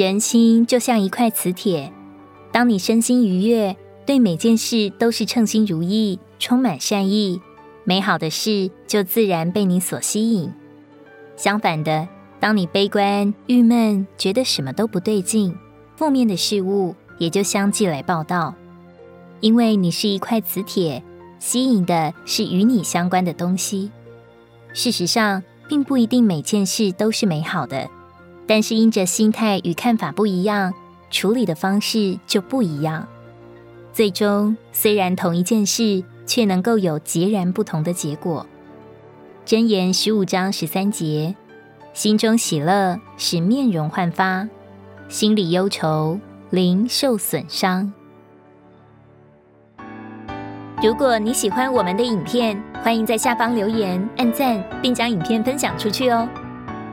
人心就像一块磁铁，当你身心愉悦，对每件事都是称心如意，充满善意，美好的事就自然被你所吸引。相反的，当你悲观、郁闷，觉得什么都不对劲，负面的事物也就相继来报道。因为你是一块磁铁，吸引的是与你相关的东西。事实上，并不一定每件事都是美好的。但是因着心态与看法不一样，处理的方式就不一样。最终虽然同一件事，却能够有截然不同的结果。箴言十五章十三节：心中喜乐，使面容焕发；心里忧愁，灵受损伤。如果你喜欢我们的影片，欢迎在下方留言、按赞，并将影片分享出去哦。